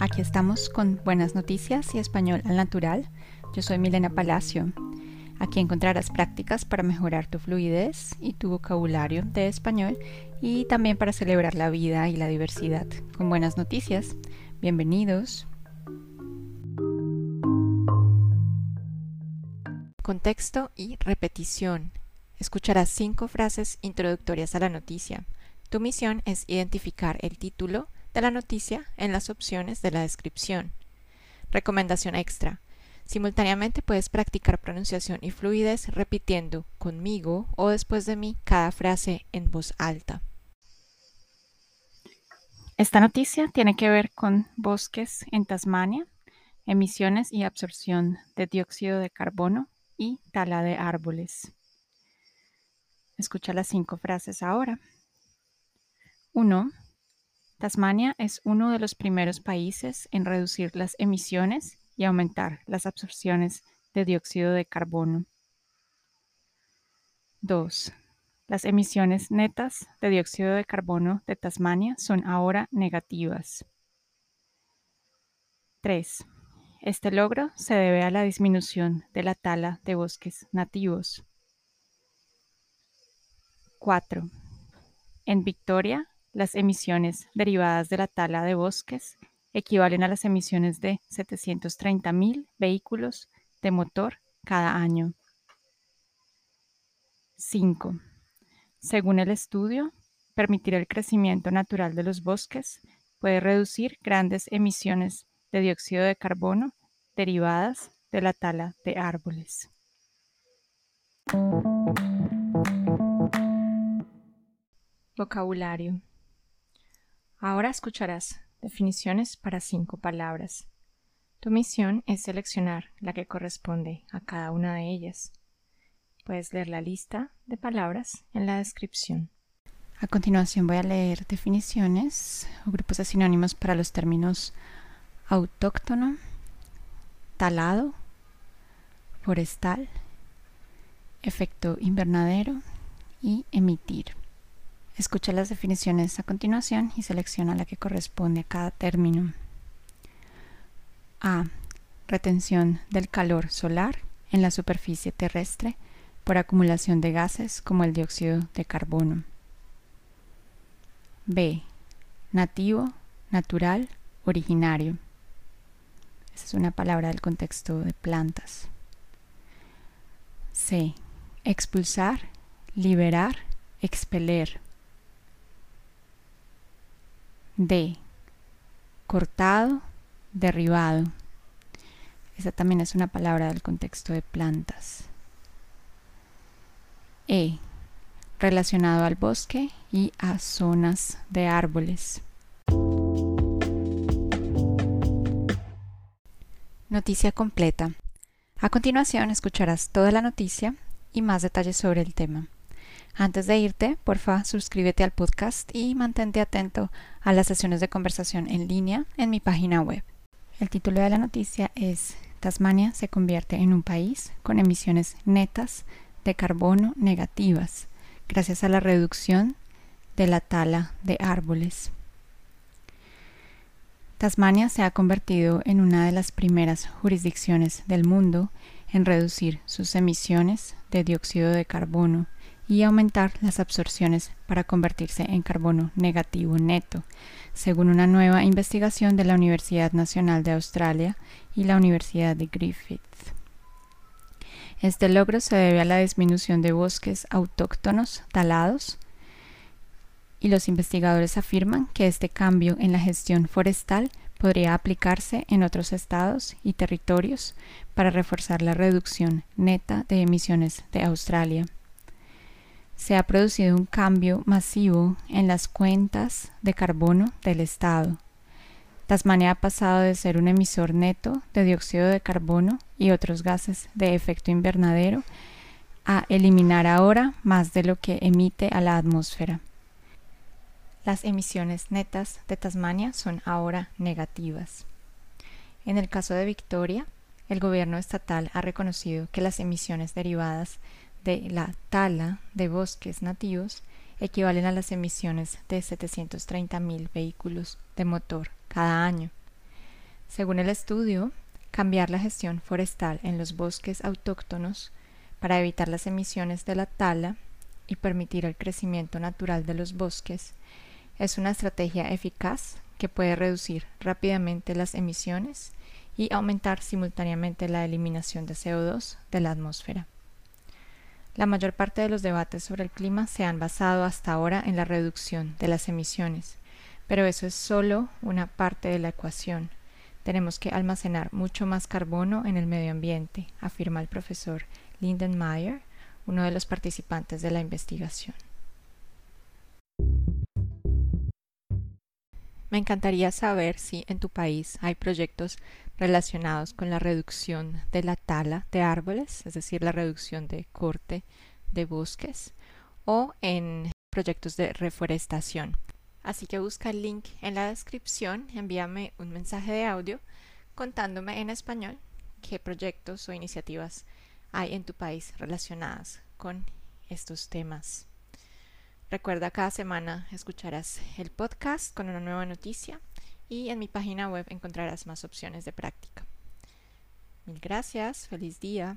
Aquí estamos con buenas noticias y español al natural. Yo soy Milena Palacio. Aquí encontrarás prácticas para mejorar tu fluidez y tu vocabulario de español y también para celebrar la vida y la diversidad con buenas noticias. Bienvenidos. Contexto y repetición. Escucharás cinco frases introductorias a la noticia. Tu misión es identificar el título de la noticia en las opciones de la descripción. Recomendación extra. Simultáneamente puedes practicar pronunciación y fluidez repitiendo conmigo o después de mí cada frase en voz alta. Esta noticia tiene que ver con bosques en Tasmania, emisiones y absorción de dióxido de carbono y tala de árboles. Escucha las cinco frases ahora. 1. Tasmania es uno de los primeros países en reducir las emisiones y aumentar las absorciones de dióxido de carbono. 2. Las emisiones netas de dióxido de carbono de Tasmania son ahora negativas. 3. Este logro se debe a la disminución de la tala de bosques nativos. 4. En Victoria, las emisiones derivadas de la tala de bosques equivalen a las emisiones de 730.000 vehículos de motor cada año. 5. Según el estudio, permitir el crecimiento natural de los bosques puede reducir grandes emisiones de dióxido de carbono derivadas de la tala de árboles. Vocabulario Ahora escucharás definiciones para cinco palabras. Tu misión es seleccionar la que corresponde a cada una de ellas. Puedes leer la lista de palabras en la descripción. A continuación voy a leer definiciones o grupos de sinónimos para los términos autóctono, talado, forestal, efecto invernadero y emitir. Escucha las definiciones a continuación y selecciona la que corresponde a cada término. A. Retención del calor solar en la superficie terrestre por acumulación de gases como el dióxido de carbono. B. Nativo, natural, originario. Esa es una palabra del contexto de plantas. C. Expulsar, liberar, expeler. D. Cortado, derribado. Esa también es una palabra del contexto de plantas. E. Relacionado al bosque y a zonas de árboles. Noticia completa. A continuación escucharás toda la noticia y más detalles sobre el tema. Antes de irte, porfa, suscríbete al podcast y mantente atento a las sesiones de conversación en línea en mi página web. El título de la noticia es Tasmania se convierte en un país con emisiones netas de carbono negativas gracias a la reducción de la tala de árboles. Tasmania se ha convertido en una de las primeras jurisdicciones del mundo en reducir sus emisiones de dióxido de carbono y aumentar las absorciones para convertirse en carbono negativo neto, según una nueva investigación de la Universidad Nacional de Australia y la Universidad de Griffith. Este logro se debe a la disminución de bosques autóctonos talados y los investigadores afirman que este cambio en la gestión forestal podría aplicarse en otros estados y territorios para reforzar la reducción neta de emisiones de Australia se ha producido un cambio masivo en las cuentas de carbono del Estado. Tasmania ha pasado de ser un emisor neto de dióxido de carbono y otros gases de efecto invernadero a eliminar ahora más de lo que emite a la atmósfera. Las emisiones netas de Tasmania son ahora negativas. En el caso de Victoria, el gobierno estatal ha reconocido que las emisiones derivadas de la tala de bosques nativos equivalen a las emisiones de 730.000 vehículos de motor cada año. Según el estudio, cambiar la gestión forestal en los bosques autóctonos para evitar las emisiones de la tala y permitir el crecimiento natural de los bosques es una estrategia eficaz que puede reducir rápidamente las emisiones y aumentar simultáneamente la eliminación de CO2 de la atmósfera. La mayor parte de los debates sobre el clima se han basado hasta ahora en la reducción de las emisiones, pero eso es solo una parte de la ecuación. Tenemos que almacenar mucho más carbono en el medio ambiente, afirma el profesor Linden Meyer, uno de los participantes de la investigación. Me encantaría saber si en tu país hay proyectos relacionados con la reducción de la tala de árboles, es decir, la reducción de corte de bosques, o en proyectos de reforestación. Así que busca el link en la descripción, envíame un mensaje de audio contándome en español qué proyectos o iniciativas hay en tu país relacionadas con estos temas. Recuerda, cada semana escucharás el podcast con una nueva noticia y en mi página web encontrarás más opciones de práctica. Mil gracias, feliz día.